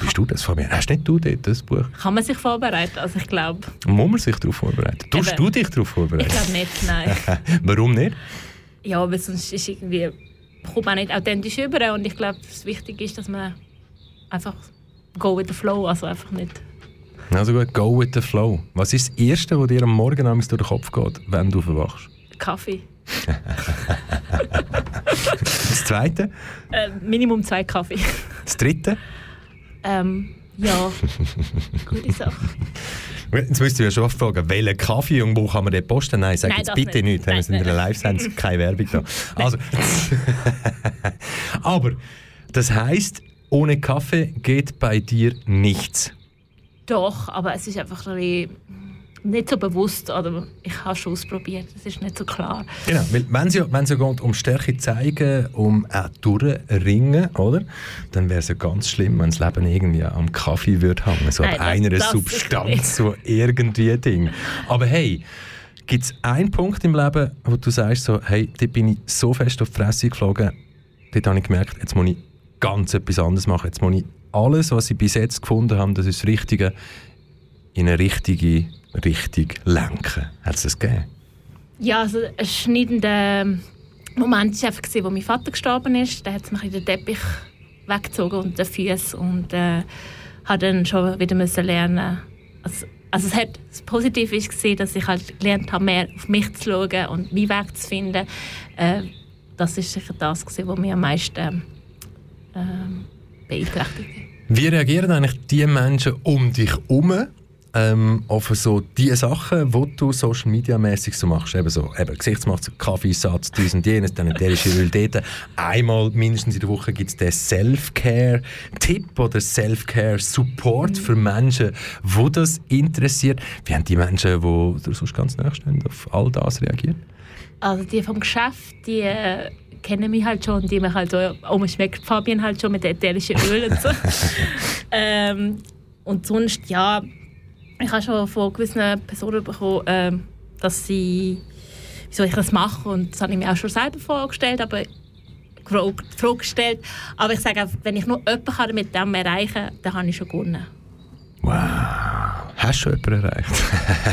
Bist du das, Fabian? Hast nicht du dort das Buch? Kann man sich vorbereiten? Also ich glaube... Muss man sich darauf vorbereiten? Tust du dich darauf vorbereiten? Ich glaube nicht, nein. Warum nicht? ja, aber sonst ist irgendwie... kommt man nicht authentisch über und ich glaube, das Wichtige ist, dass man einfach go with the flow, also einfach nicht... Also gut, go with the flow. Was ist das Erste, was dir am Morgen durch den Kopf geht, wenn du verwachst? Kaffee. Das Zweite? Äh, Minimum zwei Kaffee. Das Dritte? ähm, ja, gute Sache. Jetzt müsst ihr ja schon fragen, welchen Kaffee und wo kann man den posten? Nein, sag Nein, jetzt bitte nicht. nicht. Wir Nein, sind in einer nein. Live-Sendung, keine Werbung da. Also, aber das heisst, ohne Kaffee geht bei dir nichts. Doch, aber es ist einfach ein bisschen nicht so bewusst. Oder ich habe schon ausprobiert, es ist nicht so klar. Genau, weil wenn es ja, wenn es ja geht, um Stärke zeigen, um auch durchringen, oder? Dann wäre es ja ganz schlimm, wenn das Leben irgendwie am Kaffee würde hängen, so Nein, ab das- einer das Substanz, so irgendwie Ding. Aber hey, gibt es einen Punkt im Leben, wo du sagst, so, hey, da bin ich so fest auf die Fresse geflogen, dort habe ich gemerkt, jetzt muss ich ganz etwas anderes machen. Jetzt muss ich alles, was ich bis jetzt gefunden habe, das ist das Richtige, in eine richtige Richtung lenken. Hat es das gegeben? Ja, also ein schneidender Moment war einfach, gewesen, wo mein Vater gestorben ist. Da hat ein bisschen den Teppich weggezogen und den Füße und äh, hat dann schon wieder müssen lernen. Also, also es hat das Positive ist gesehen, dass ich halt gelernt habe, mehr auf mich zu schauen und meinen Weg zu finden. Äh, das ist sicher das, gewesen, was mich am meisten ähm, beeinträchtigt. Wie reagieren eigentlich die Menschen um dich herum ähm, auf so die Sachen, die du Social Media mäßig so machst? Eben so eben Gesichtsmaske, Kaffeesatz, dies und jenes, dann ätherische Öl dort. Einmal mindestens in der Woche gibt es den Self-Care-Tipp oder Self-Care-Support für Menschen, wo das interessiert. Wie haben die Menschen, die dir sonst ganz nahe stehen, auf all das reagiert? Also die vom Geschäft, die äh, kennen mich halt schon, die mich halt so, oh, man schmeckt Fabian halt schon mit ätherischen Öl und so. ähm, und sonst, ja, ich habe schon von gewissen Personen bekommen, ähm, dass sie, wieso ich das mache und das habe ich mir auch schon selber vorgestellt, aber Frage. Aber ich sage wenn ich nur jemanden mit dem erreichen kann, dann habe ich schon gewonnen. Hast du schon jemanden erreicht?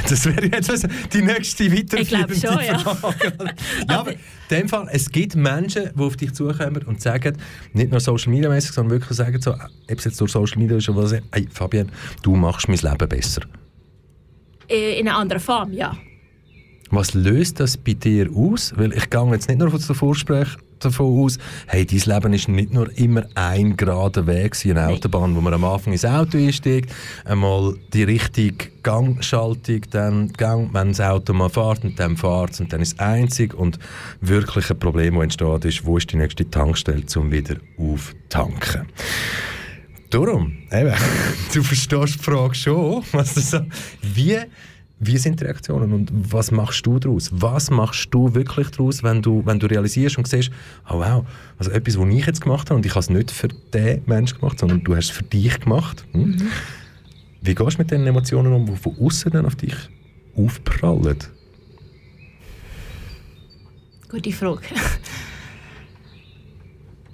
das wäre jetzt also die nächste Ich weiterführende schon, ja. Frage. ja, aber in dem Fall, es gibt Menschen, die auf dich zukommen und sagen, nicht nur Social Media mäßig, sondern wirklich sagen so, ob es jetzt durch Social Media ist oder was, hey Fabian, du machst mein Leben besser. Äh, In einer anderen Form, ja. Was löst das bei dir aus? Weil ich gehe jetzt nicht nur aus dem Vorgespräch davon aus, hey, dein Leben ist nicht nur immer ein gerader Weg, eine Autobahn, wo man am Anfang ins Auto einsteigt, einmal die richtige Gangschaltung, dann Gang, wenn das Auto mal fährt und dann fährt es und dann ist es einzig und wirklich ein Problem, das entsteht, ist, wo ist die nächste Tankstelle, um wieder auftanken. Darum, eben, du verstehst die Frage schon, was das wie, wie sind die Reaktionen und was machst du daraus? Was machst du wirklich daraus, wenn du, wenn du realisierst und siehst, oh wow, also etwas, was ich jetzt gemacht habe und ich habe es nicht für den Menschen gemacht, sondern du hast es für dich gemacht. Hm? Wie gehst du mit den Emotionen um, die von außen dann auf dich aufprallen? Gute Frage.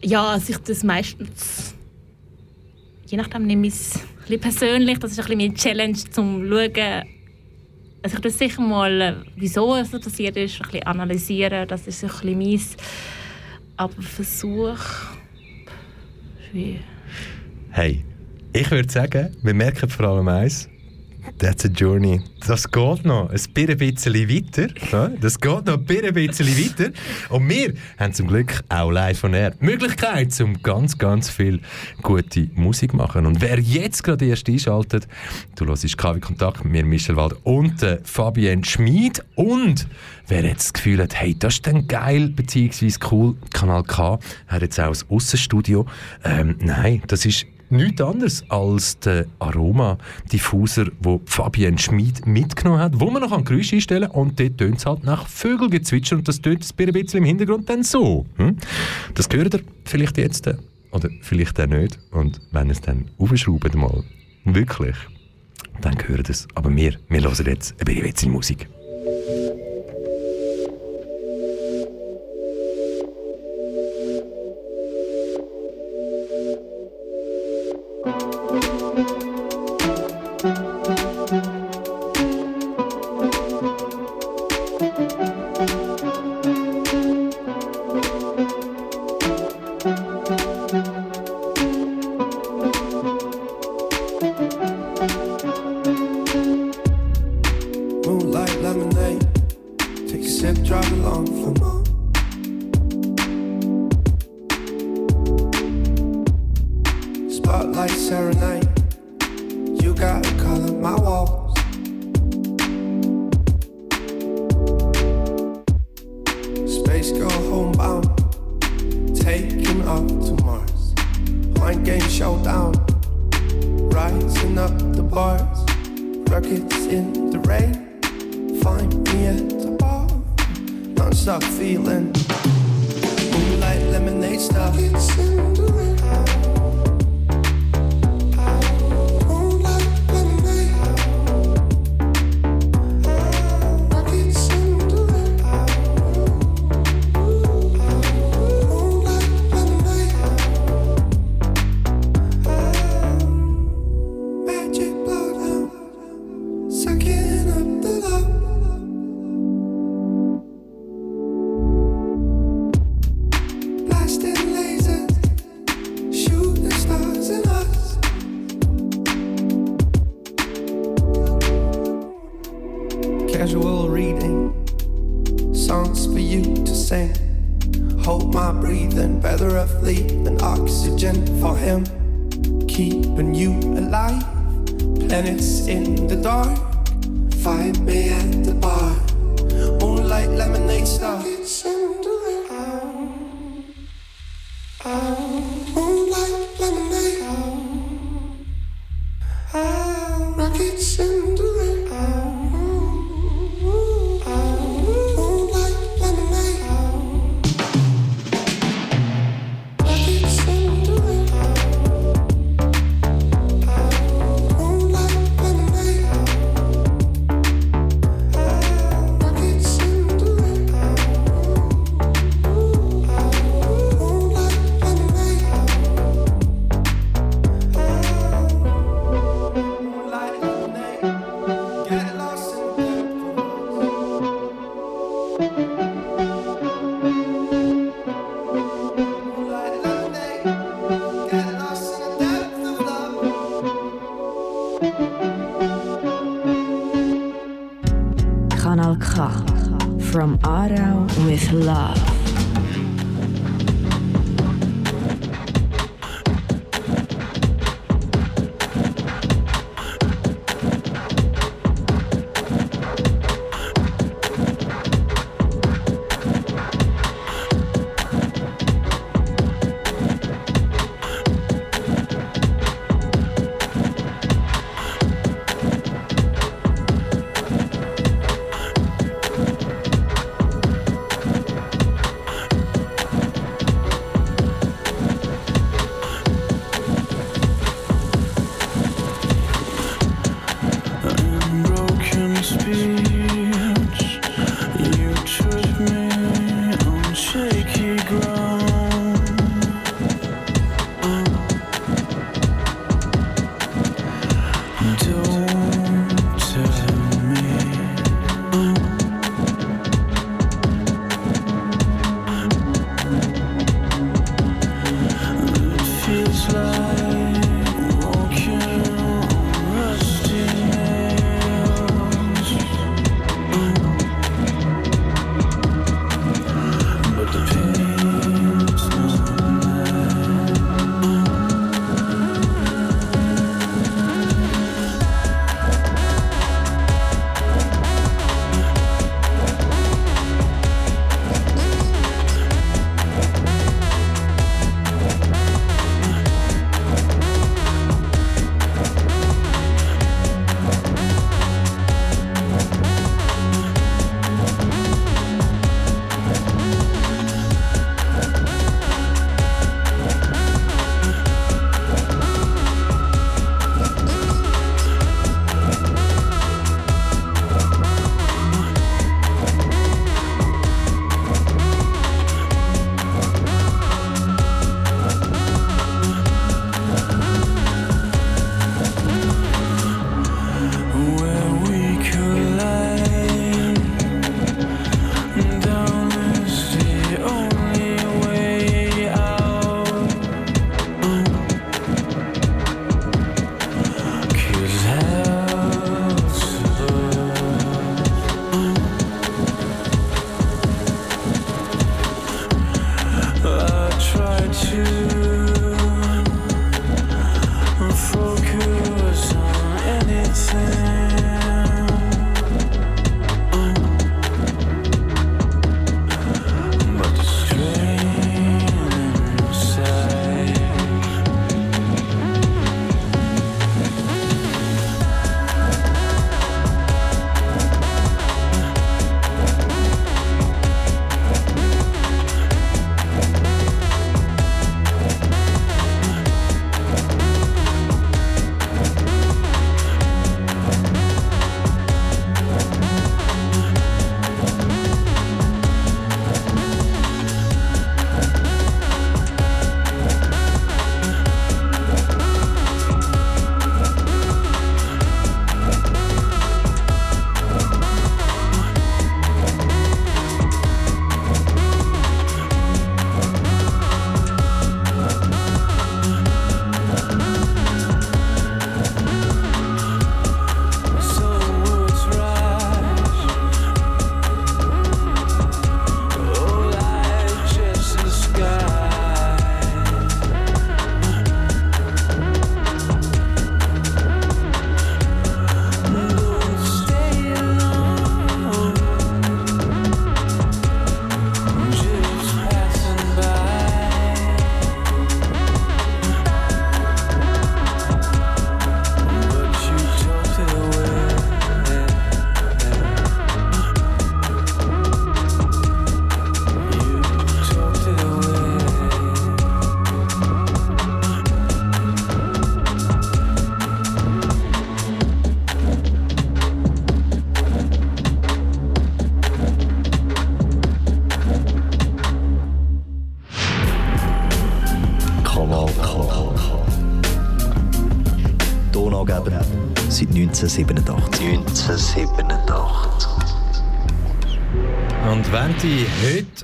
ja, also ich das meistens. Je nachdem nehme ich es ein bisschen persönlich. Das ist ein bisschen meine Challenge, zum zu schauen. Also ich das sicher mal, äh, wieso es passiert ist, ein bisschen analysieren. Das ist ein bisschen meins. Aber Versuch. Schwierig. Hey, ich würde sagen, wir merken vor allem eins. That's a journey. Das geht noch ein bisschen weiter. Das geht noch ein bisschen weiter. Und wir haben zum Glück auch live von air Möglichkeit, um ganz, ganz viel gute Musik zu machen. Und wer jetzt gerade erst einschaltet, du hörst KW Kontakt mit mir, Michel Wald und äh, Fabienne Schmid. Und wer jetzt das Gefühl hat, hey, das ist dann geil, beziehungsweise cool, Kanal K hat jetzt auch ein Aussenstudio. Ähm, nein, das ist nichts anderes als der Aroma-Diffuser, den Fabienne Schmid mitgenommen hat, wo man noch ein Geräusch einstellen kann und dort tönt es halt nach Vögelgezwitscher und das tönt ein bisschen im Hintergrund dann so. Hm? Das gehört ihr vielleicht jetzt äh, oder vielleicht auch nicht und wenn es dann aufschraubt mal, wirklich, dann gehört es. Aber wir, wir hören jetzt ein bisschen Musik. The rain. Find me at the bar. Non-stop feeling. Moonlight lemonade stuff. Magic with love.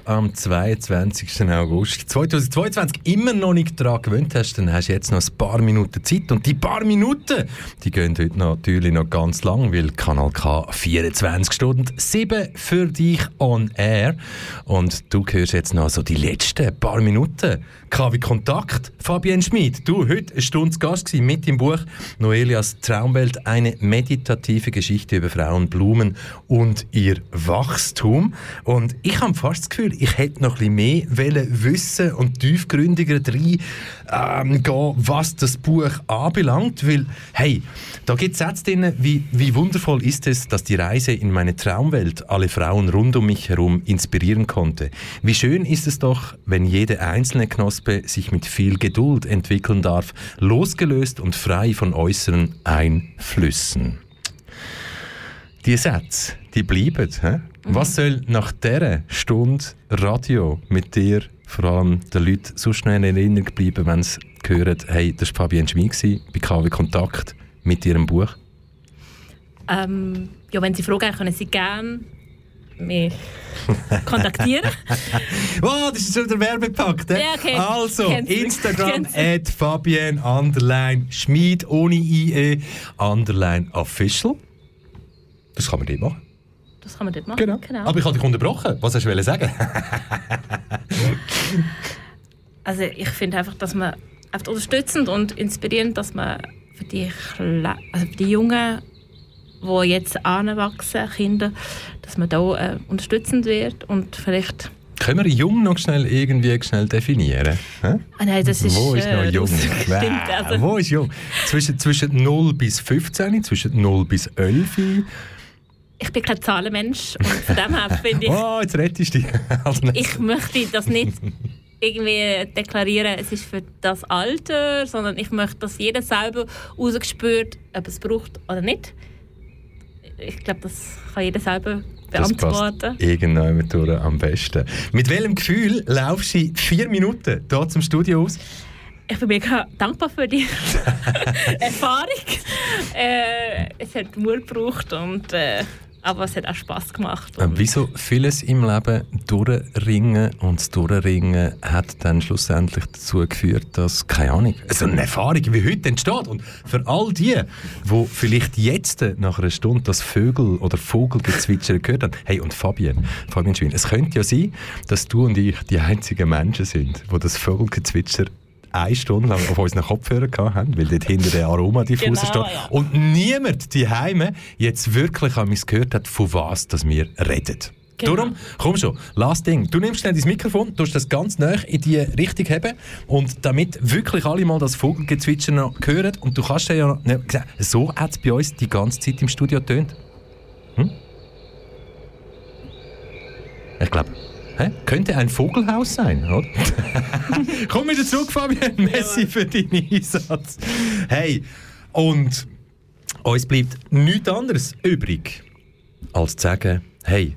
Am 22. August 2022 immer noch nicht daran gewöhnt hast, dann hast du jetzt noch ein paar Minuten Zeit. Und die paar Minuten, die gehen heute natürlich noch ganz lang, weil Kanal K 24 Stunden 7 für dich on air. Und du hörst jetzt noch so die letzten paar Minuten. KW Kontakt, Fabienne Schmid. Du, heute eine Stunde Gast gewesen mit dem Buch Noelias Traumwelt, eine meditative Geschichte über Frauen, Blumen und ihr Wachstum. Und ich habe fast das Gefühl, ich hätte noch ein bisschen mehr wissen und tiefgründiger rein ähm, gehen, was das Buch anbelangt, weil, hey, da gibt es Sätze drin, wie, wie wundervoll ist es, dass die Reise in meine Traumwelt alle Frauen rund um mich herum inspirieren konnte. Wie schön ist es doch, wenn jede einzelne Knospe sich mit viel Geduld entwickeln darf, losgelöst und frei von äußeren Einflüssen. Die Sätze, die bleiben. He? Was soll nach dieser Stunde Radio mit dir, vor allem den Leuten, so schnell in Erinnerung bleiben, wenn sie hören, hey, das war Fabienne Schmid bei KW Kontakt mit ihrem Buch? Ähm, ja, wenn Sie Fragen haben, können Sie gerne mich kontaktieren. wow, das ist schon der Werbepakt. Ja, okay. Also. Instagram at Fabienne underline Schmid ohne IE underline official. Das kann man dort machen. Das kann man dort machen. Genau. Aber ich habe dich unterbrochen. Was hast du sagen? Also ich finde einfach, dass man einfach unterstützend und inspirierend, dass man für die, Kle also für die Jungen, die jetzt anwachsen, Kinder, dass man da äh, unterstützend wird und vielleicht Können wir jung noch schnell irgendwie schnell definieren? Hä? Ah nein, das ist, Wo ist noch äh, jung? stimmt, also- Wo ist jung? Zwischen, zwischen 0 bis 15, zwischen 0 bis 11. ich bin kein Zahlenmensch und von dem her finde ich, Oh, jetzt rettest du dich. Also ich möchte das nicht irgendwie deklarieren, es ist für das Alter, sondern ich möchte, dass jeder selber rausgespürt, ob es braucht oder nicht. Ich glaube, das kann jeder selber Das beantworten. passt irgendjemand durch am besten. Mit welchem Gefühl laufst du vier Minuten hier zum Studio aus? Ich bin mega dankbar für die Erfahrung. Äh, es hat Mut gebraucht, und, äh, aber es hat auch Spass gemacht. Äh, Wieso vieles im Leben durchringen und das Durchringen hat dann schlussendlich dazu geführt, dass, keine Ahnung, so eine Erfahrung wie heute entsteht. Und für all die, die vielleicht jetzt nach einer Stunde das Vögel- oder Vogelgezwitscher gehört haben, hey, und Fabienne, Fabienne Schwin, es könnte ja sein, dass du und ich die einzigen Menschen sind, die das Vogelgezwitscher eine Stunde lang auf unseren Kopfhörern gehabt haben, weil dort hinter der Aromadiffuser Genau, steht. ja. Und niemand die Heime jetzt wirklich an mich gehört hat, von was dass wir reden. Genau. Darum, komm schon, last Ding. Du nimmst schnell dein Mikrofon, tust das ganz nah in die Richtung haben und damit wirklich alle mal das Vogelgezwitscher noch hören und du kannst ja noch, ne, so hat es bei uns die ganze Zeit im Studio tönt. Hm? Ich glaube, hä? könnte ein Vogelhaus sein, oder? Komm wieder zurück, Fabian. Messi für deinen Einsatz. Hey, und uns bleibt nichts anderes übrig, als zu sagen, hey,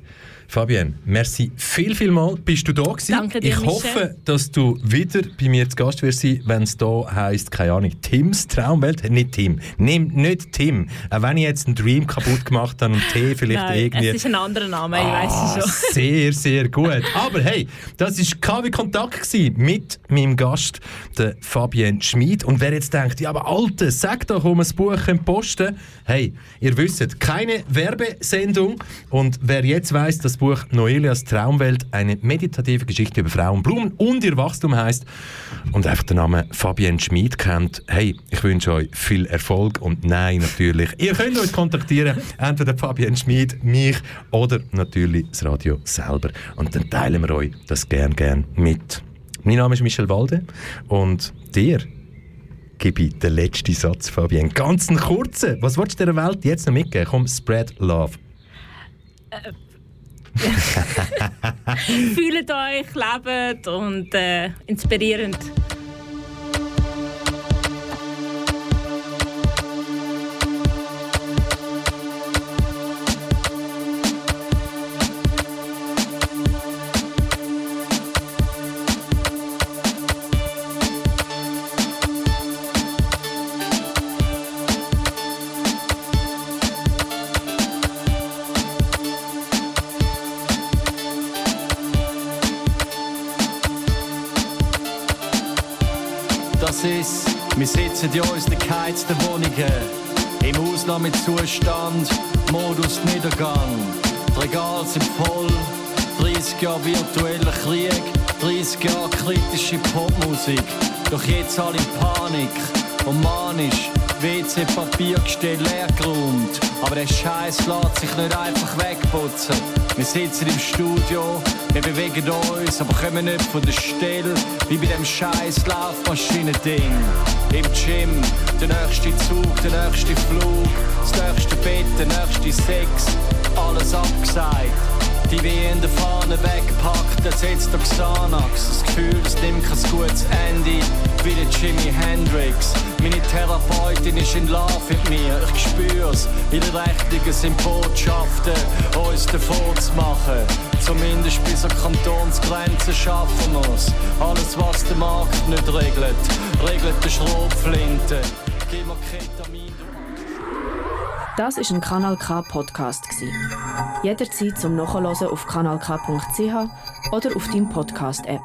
Fabienne, merci viel, viel mal. Bist du da gewesen? Danke dir, Ich Michel. hoffe, dass du wieder bei mir zu Gast wirst sein, wenn es da heisst, keine Ahnung, Tims Traumwelt. Nicht Tim. Nimm nicht Tim. Auch wenn ich jetzt einen Dream kaputt gemacht habe und T vielleicht Nein, irgendwie... es ist ein anderer Name, ich Ah, weiß es schon. Sehr, sehr gut. Aber hey, das war KW Kontakt gewesen mit meinem Gast, der Fabienne Schmid. Und wer jetzt denkt, ja, aber Alte, sag doch, um ein Buch posten Hey, ihr wisst, keine Werbesendung. Und wer jetzt weiss, das Buch Noelias Traumwelt, eine meditative Geschichte über Frauen, Blumen und ihr Wachstum heißt und einfach den Namen Fabienne Schmid kennt, hey, ich wünsche euch viel Erfolg und nein, natürlich, ihr könnt uns kontaktieren, entweder Fabienne Schmid, mich oder natürlich das Radio selber. Und dann teilen wir euch das gern, gern mit. Mein Name ist Michel Walde und dir gebe ich den letzten Satz, Fabienne. Ganz einen kurzen. Was willst du der Welt jetzt noch mitgeben? Komm, spread love. Fühlt euch, lebt und äh, inspirierend. Wir sitzen in unseren geheizten Wohnungen. Im Ausnahmezustand, Modus Niedergang. Die Regale sind voll, 30 Jahre virtueller Krieg, 30 Jahre kritische Popmusik. Doch jetzt alle in Panik und manisch. WC-Papiergestell leer geräumt. Aber der Scheiß lässt sich nicht einfach wegputzen. Wir sitzen im Studio, wir bewegen uns, aber kommen nicht von der Stelle. Wie bei dem scheiß Laufmaschinen-Ding. Im Gym, der nächste Zug, der nächste Flug, das nächste Bett, der nächste Sex. Alles abgesagt. Die der Fahne weggepackt, ersetzt der Xanax. Das Gefühl, es nimmt kein gutes Ende, wie der Jimi Hendrix. Meine Therapeutin ist in Love mit mir, ich spür's. Ihre Rechnungen sind Botschaften, uns davon zu machen. Zumindest bis an Kantonsgrenzen schaffen wir's. Alles, was der Markt nicht regelt, regelt der Schrotflinte. Gib mir Ketamin. Das ist ein Kanal K Podcast. Jederzeit zum Nachhören auf kanalk.ch oder auf deinem Podcast App.